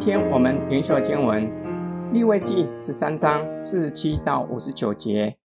今天我们灵修经文利未记十三章四十七到五十九节。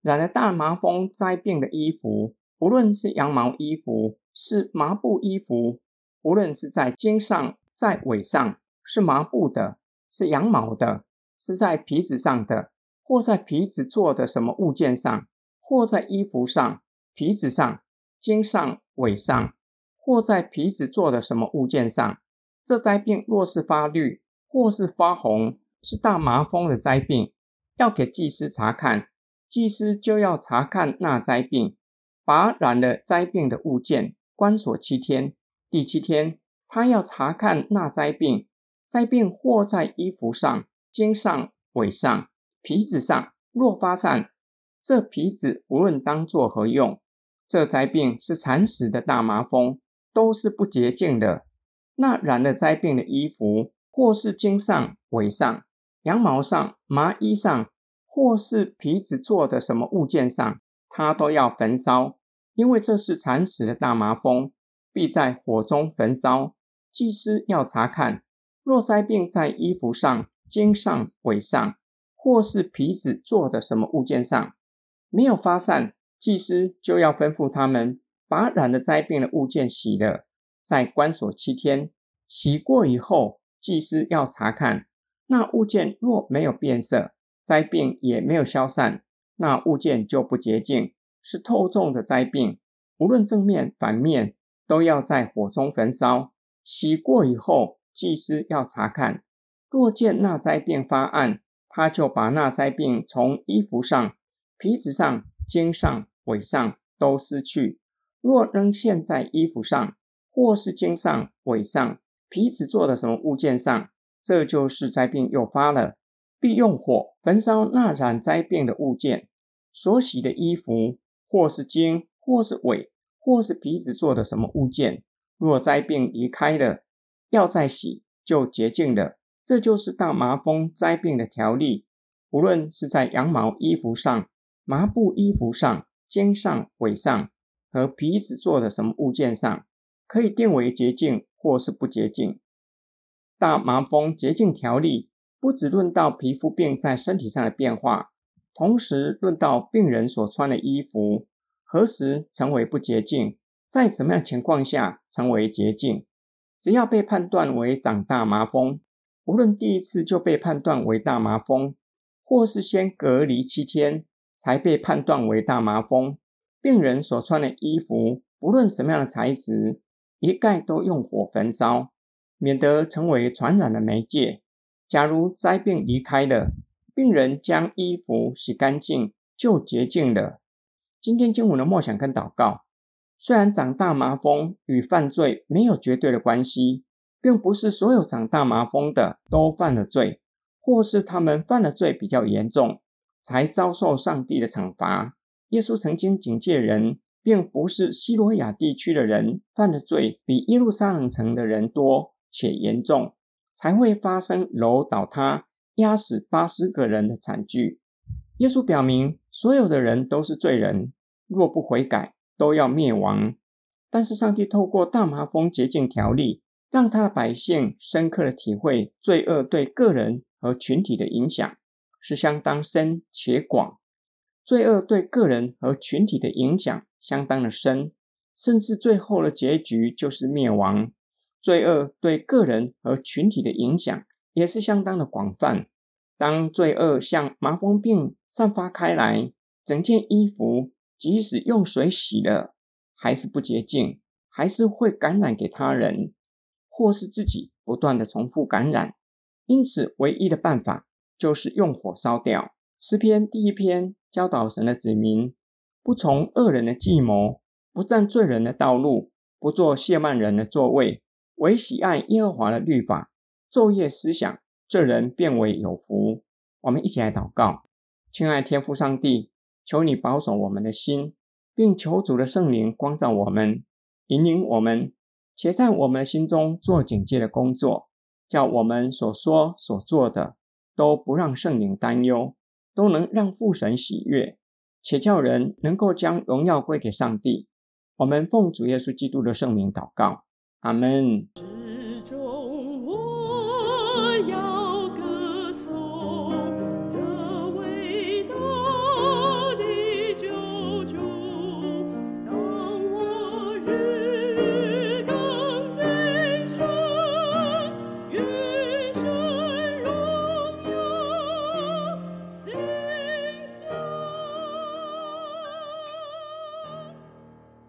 染了大麻风灾病的衣服，无论是羊毛衣服，是麻布衣服，无论是在肩上、在尾上，是麻布的，是羊毛的，是在皮子上的，或在皮子做的什么物件上，或在衣服上、皮子上、肩上、尾上，或在皮子做的什么物件上，这灾病若是发绿，或是发红，是大麻风的灾病，要给祭司查看。祭司就要查看那灾病，把染了灾病的物件关锁七天。第七天，他要查看那灾病，灾病或在衣服上、肩上、尾上、皮子上，若发散，这皮子无论当作何用，这灾病是缠死的大麻风，都是不洁净的。那染了灾病的衣服，或是肩上、尾上、羊毛上、麻衣上。或是皮子做的什么物件上，他都要焚烧，因为这是惨死的大麻风，必在火中焚烧。祭司要查看，若灾病在衣服上、肩上、尾上，或是皮子做的什么物件上，没有发散，祭司就要吩咐他们把染了灾病的物件洗了，在关锁七天。洗过以后，祭司要查看那物件，若没有变色。灾病也没有消散，那物件就不洁净，是透重的灾病。无论正面反面，都要在火中焚烧。洗过以后，祭司要查看，若见那灾病发暗，他就把那灾病从衣服上、皮子上、肩上、尾上都撕去。若仍现在衣服上，或是肩上、尾上、皮子做的什么物件上，这就是灾病又发了。必用火焚烧那染灾病的物件，所洗的衣服，或是肩，或是尾，或是皮子做的什么物件，若灾病离开了，要再洗，就洁净了。这就是大麻风灾病的条例。无论是在羊毛衣服上、麻布衣服上、肩上、尾上和皮子做的什么物件上，可以定为洁净，或是不洁净。大麻风洁净条例。不只论到皮肤病在身体上的变化，同时论到病人所穿的衣服何时成为不洁净，在怎么样情况下成为洁净。只要被判断为长大麻风，无论第一次就被判断为大麻风，或是先隔离七天才被判断为大麻风，病人所穿的衣服，不论什么样的材质，一概都用火焚烧，免得成为传染的媒介。假如灾病离开了，病人将衣服洗干净，就洁净了。今天经文的默想跟祷告，虽然长大麻风与犯罪没有绝对的关系，并不是所有长大麻风的都犯了罪，或是他们犯了罪比较严重，才遭受上帝的惩罚。耶稣曾经警戒人，并不是西罗亚地区的人犯的罪比耶路撒冷城的人多且严重。才会发生楼倒塌、压死八十个人的惨剧。耶稣表明，所有的人都是罪人，若不悔改，都要灭亡。但是上帝透过大麻风洁净条例，让他的百姓深刻的体会罪恶对个人和群体的影响是相当深且广。罪恶对个人和群体的影响相当的深，甚至最后的结局就是灭亡。罪恶对个人和群体的影响也是相当的广泛。当罪恶像麻风病散发开来，整件衣服即使用水洗了，还是不洁净，还是会感染给他人，或是自己不断的重复感染。因此，唯一的办法就是用火烧掉。诗篇第一篇教导神的子民，不从恶人的计谋，不占罪人的道路，不做亵慢人的座位。唯喜爱耶和华的律法，昼夜思想，这人便为有福。我们一起来祷告，亲爱天父上帝，求你保守我们的心，并求主的圣灵光照我们，引领我们，且在我们心中做警戒的工作，叫我们所说所做的都不让圣灵担忧，都能让父神喜悦，且叫人能够将荣耀归给上帝。我们奉主耶稣基督的圣名祷告。阿门。